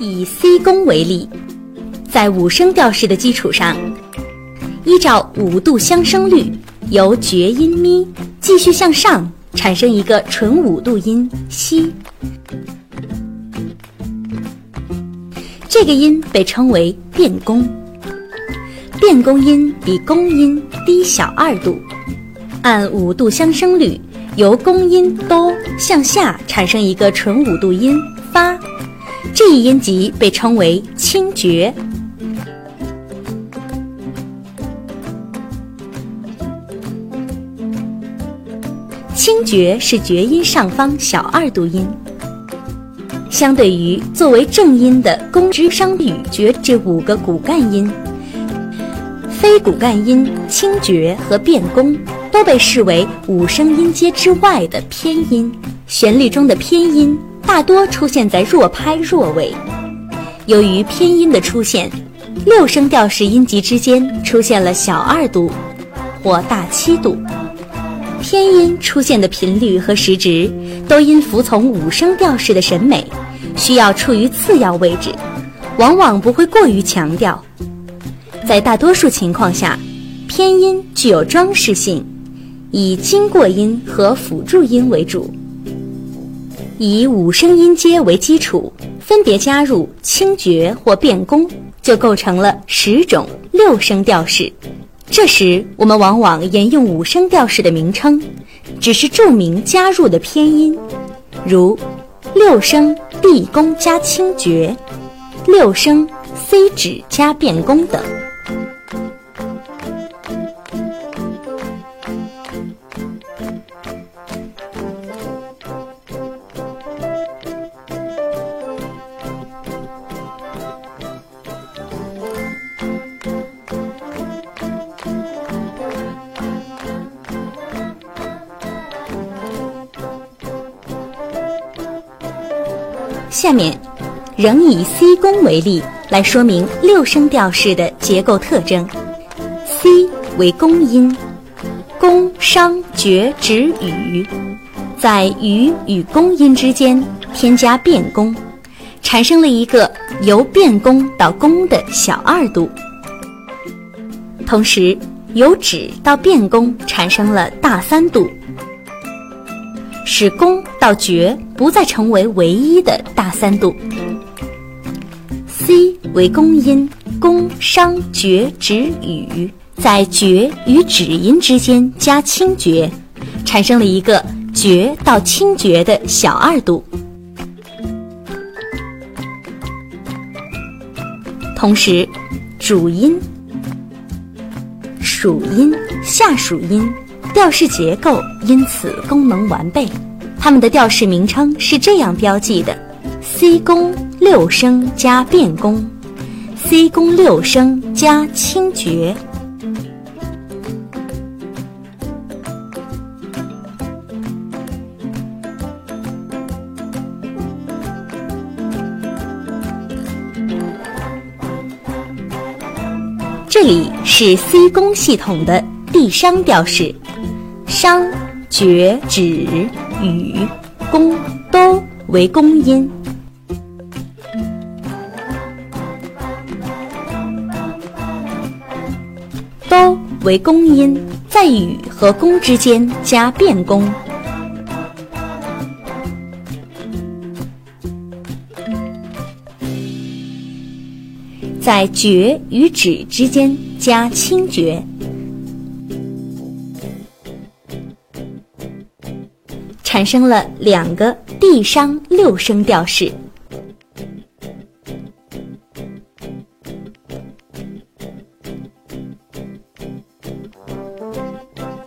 以 C 宫为例，在五声调式的基础上，依照五度相生律，由绝音咪继续向上，产生一个纯五度音西。这个音被称为变宫。变宫音比宫音低小二度，按五度相生律，由宫音哆向下产生一个纯五度音发，这一音级被称为清绝。清绝是绝音上方小二度音，相对于作为正音的宫之商羽绝这五个骨干音。非骨干音清绝和变宫都被视为五声音阶之外的偏音，旋律中的偏音大多出现在弱拍弱位。由于偏音的出现，六声调式音级之间出现了小二度或大七度。偏音出现的频率和时值都因服从五声调式的审美，需要处于次要位置，往往不会过于强调。在大多数情况下，偏音具有装饰性，以经过音和辅助音为主。以五声音阶为基础，分别加入清绝或变宫，就构成了十种六声调式。这时，我们往往沿用五声调式的名称，只是注明加入的偏音，如六声 D 宫加清绝，六声 C 指加变宫等。下面，仍以 C 宫为例来说明六声调式的结构特征。C 为宫音，宫商角徵羽，在羽与宫音之间添加变宫，产生了一个由变宫到宫的小二度。同时，由止到变宫产生了大三度。使宫到绝不再成为唯一的大三度。C 为宫音，宫商角徵羽，在绝与止音之间加清绝，产生了一个绝到清绝的小二度。同时，主音、属音、下属音。调式结构因此功能完备，它们的调式名称是这样标记的：C 宫六声加变宫，C 宫六声加清绝。这里是 C 宫系统的 D 商调式。商、角、徵、羽、宫都为宫音，都为宫音，在羽和宫之间加变宫，在角与止之间加清绝。产生了两个地商六声调式。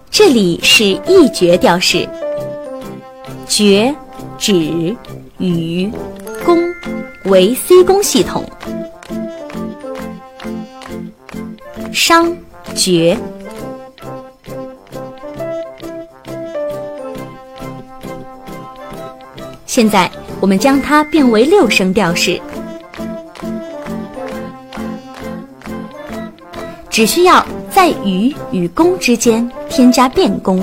这里是一绝调式，绝、止、羽、宫为 C 宫系统，商、绝。现在我们将它变为六声调式，只需要在羽与宫之间添加变宫，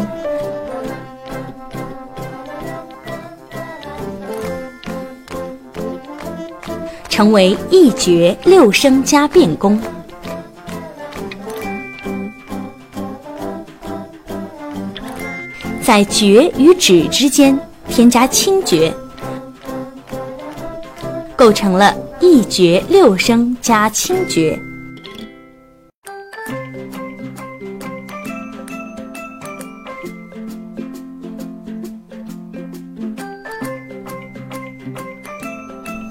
成为一绝六声加变宫。在绝与止之间添加清绝，构成了一绝六声加清绝。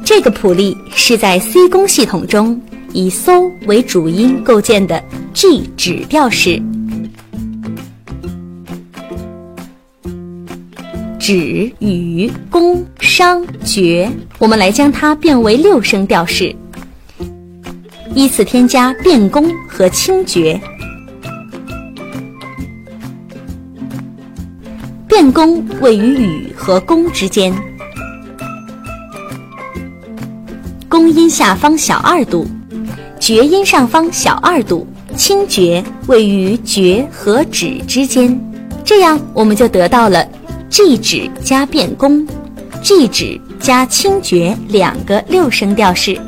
这个谱例是在 C 宫系统中以嗦为主音构建的 G 指调式。止、与、宫、商、角，我们来将它变为六声调式，依次添加变宫和清绝。变宫位于羽和宫之间，宫音下方小二度，厥音上方小二度，清绝位于绝和止之间，这样我们就得到了。G 指加变宫，G 指加清绝两个六声调式。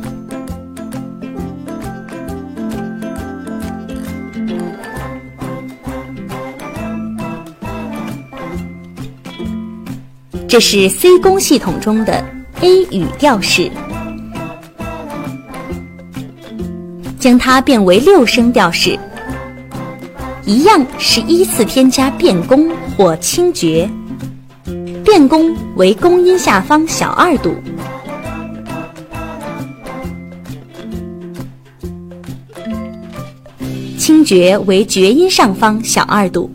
这是 C 宫系统中的 A 语调式，将它变为六声调式，一样是依次添加变宫或清绝。变宫为宫音下方小二度，清觉为厥音上方小二度。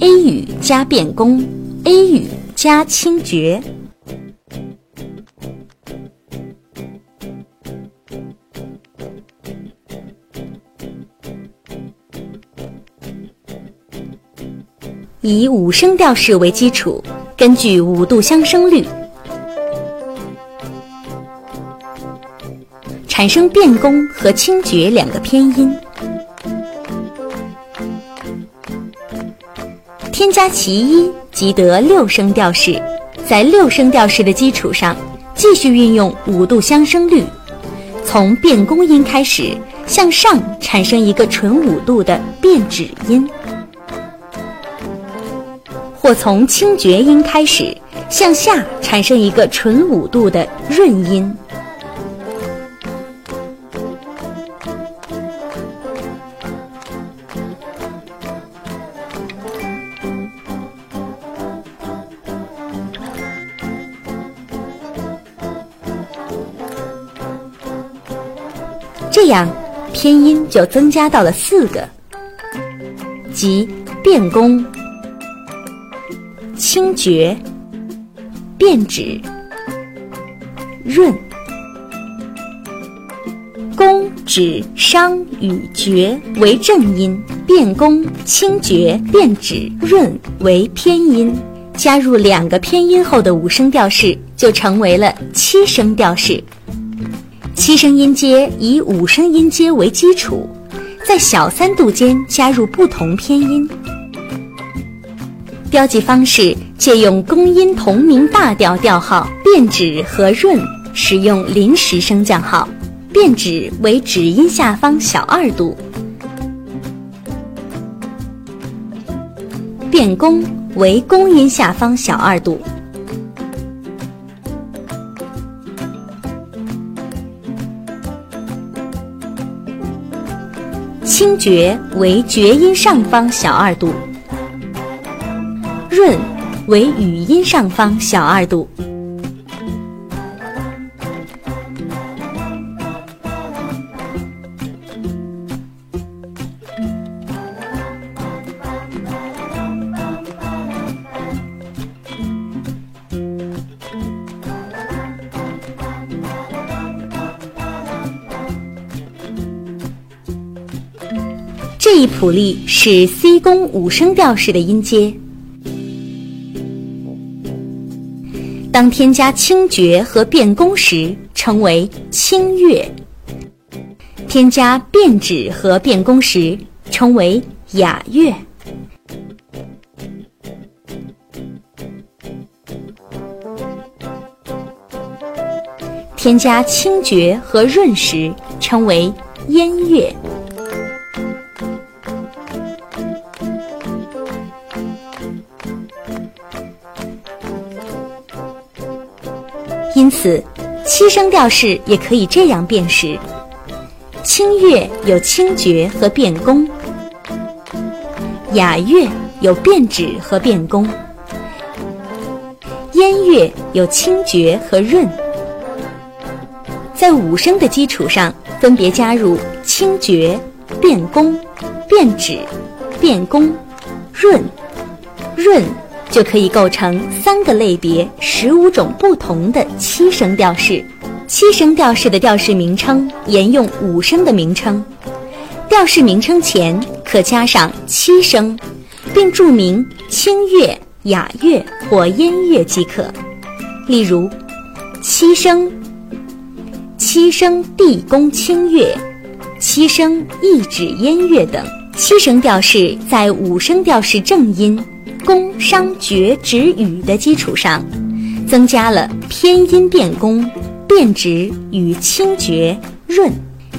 A 语加变宫，A 语加清觉。以五声调式为基础，根据五度相生律，产生变宫和清绝两个偏音，添加其一即得六声调式。在六声调式的基础上，继续运用五度相生律，从变宫音开始向上产生一个纯五度的变指音。或从清绝音开始向下产生一个纯五度的润音，这样偏音就增加到了四个，即变宫。清绝、变指、润、宫、指、商与绝为正音，变宫、清绝、变指、润为偏音。加入两个偏音后的五声调式就成为了七声调式。七声音阶以五声音阶为基础，在小三度间加入不同偏音。标记方式借用宫音同名大调调号，变指和润使用临时升降号，变指为指音下方小二度，变宫为宫音下方小二度，清绝为绝音上方小二度。润为语音上方小二度。这一谱例是 C 宫五声调式的音阶。当添加清绝和变宫时，称为清月；添加变指和变宫时，称为雅乐。添加清绝和润时，称为咽乐。此，七声调式也可以这样辨识：清乐有清绝和变宫，雅乐有变指和变宫。燕乐有清绝和润，在五声的基础上，分别加入清绝、变宫、变指、变宫、润、润，就可以构成三个类别、十五种不同的七声调式。七声调式的调式名称沿用五声的名称，调式名称前可加上七声，并注明清乐。雅乐或音乐即可，例如七声、七声地宫清乐、七声一指音乐等。七声调式在五声调式正音宫、商、角、止、语的基础上，增加了偏音变宫、变止与清绝、润。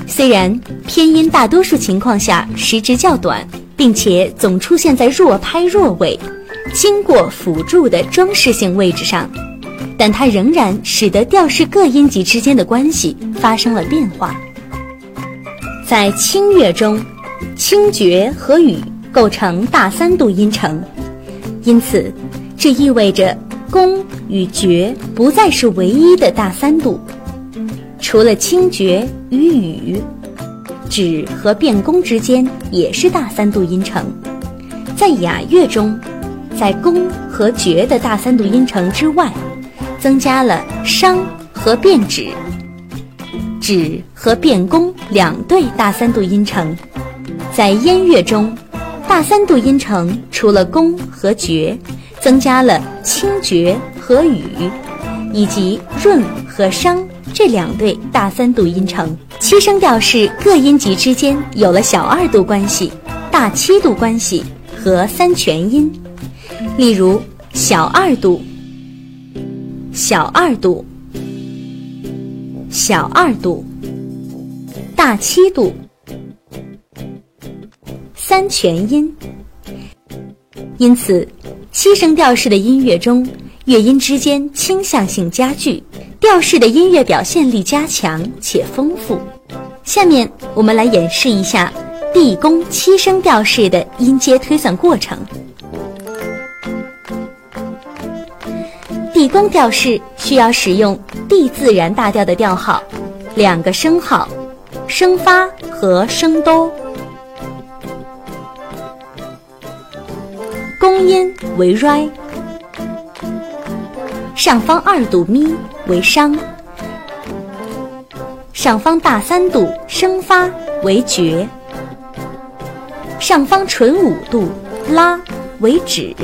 虽然偏音大多数情况下时值较短，并且总出现在弱拍弱位。经过辅助的装饰性位置上，但它仍然使得调式各音级之间的关系发生了变化。在清乐中，清绝和羽构成大三度音程，因此这意味着宫与角不再是唯一的大三度。除了清角与羽，指和变宫之间也是大三度音程。在雅乐中。在宫和角的大三度音程之外，增加了商和变指。指和变宫两对大三度音程。在音乐中，大三度音程除了宫和绝，增加了清绝和语，以及润和商这两对大三度音程。七声调式各音级之间有了小二度关系、大七度关系和三全音。例如，小二度、小二度、小二度、大七度、三全音。因此，七声调式的音乐中，乐音之间倾向性加剧，调式的音乐表现力加强且丰富。下面我们来演示一下地宫七声调式的音阶推算过程。地宫调式需要使用 D 自然大调的调号，两个升号，升发和升哆。宫音为 Re，上方二度咪为商，上方大三度升发为绝，上方纯五度拉为止，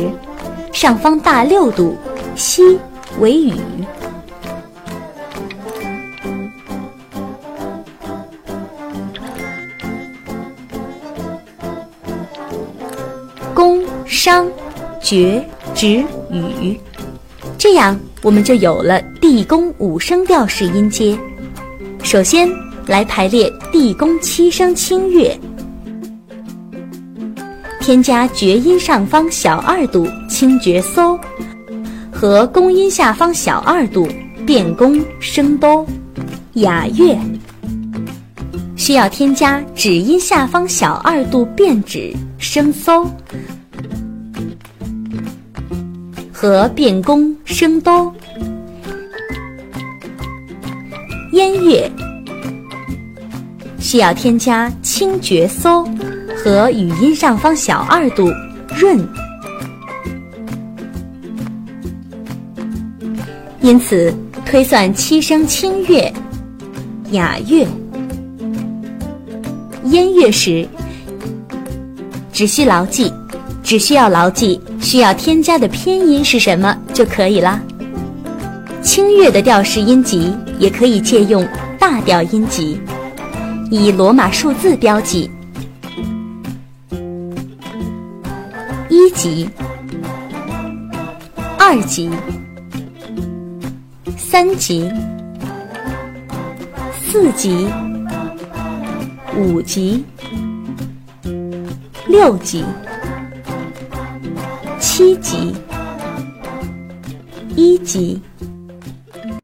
上方大六度。西为雨，角、止、语，这样我们就有了地宫五声调式音阶。首先来排列地宫七声清乐，添加绝音上方小二度清绝嗦。和宫音下方小二度变宫升哆，雅乐需要添加止音下方小二度变止升嗦，和变宫升哆。音乐需要添加清绝嗦和语音上方小二度润。因此，推算七声清乐、雅乐、音乐时，只需牢记，只需要牢记需要添加的偏音是什么就可以了。清乐的调式音级也可以借用大调音级，以罗马数字标记：一级、二级。三级、四级、五级、六级、七级、一级。